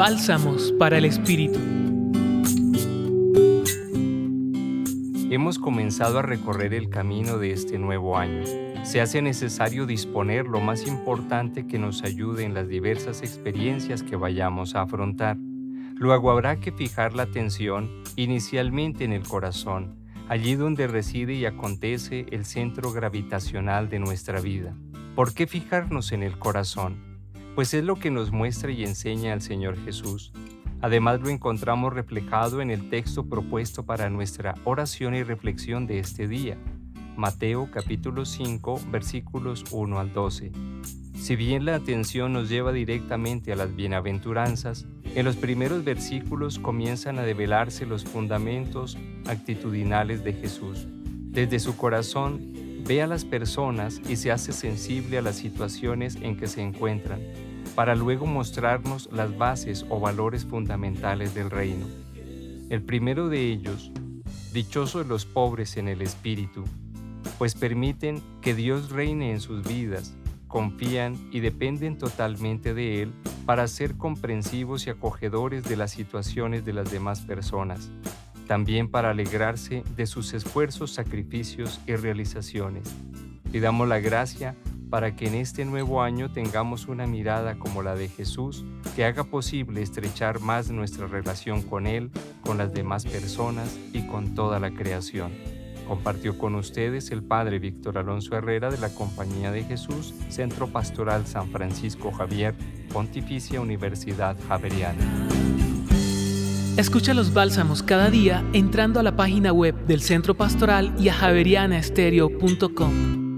Bálsamos para el Espíritu. Hemos comenzado a recorrer el camino de este nuevo año. Se hace necesario disponer lo más importante que nos ayude en las diversas experiencias que vayamos a afrontar. Luego habrá que fijar la atención inicialmente en el corazón, allí donde reside y acontece el centro gravitacional de nuestra vida. ¿Por qué fijarnos en el corazón? Pues es lo que nos muestra y enseña el Señor Jesús. Además lo encontramos reflejado en el texto propuesto para nuestra oración y reflexión de este día, Mateo capítulo 5 versículos 1 al 12. Si bien la atención nos lleva directamente a las bienaventuranzas, en los primeros versículos comienzan a develarse los fundamentos actitudinales de Jesús. Desde su corazón ve a las personas y se hace sensible a las situaciones en que se encuentran, para luego mostrarnos las bases o valores fundamentales del reino. El primero de ellos, dichosos los pobres en el espíritu, pues permiten que Dios reine en sus vidas, confían y dependen totalmente de Él para ser comprensivos y acogedores de las situaciones de las demás personas también para alegrarse de sus esfuerzos, sacrificios y realizaciones. Pidamos la gracia para que en este nuevo año tengamos una mirada como la de Jesús que haga posible estrechar más nuestra relación con Él, con las demás personas y con toda la creación. Compartió con ustedes el Padre Víctor Alonso Herrera de la Compañía de Jesús, Centro Pastoral San Francisco Javier, Pontificia Universidad Javeriana. Escucha los bálsamos cada día entrando a la página web del Centro Pastoral y a javerianaestereo.com.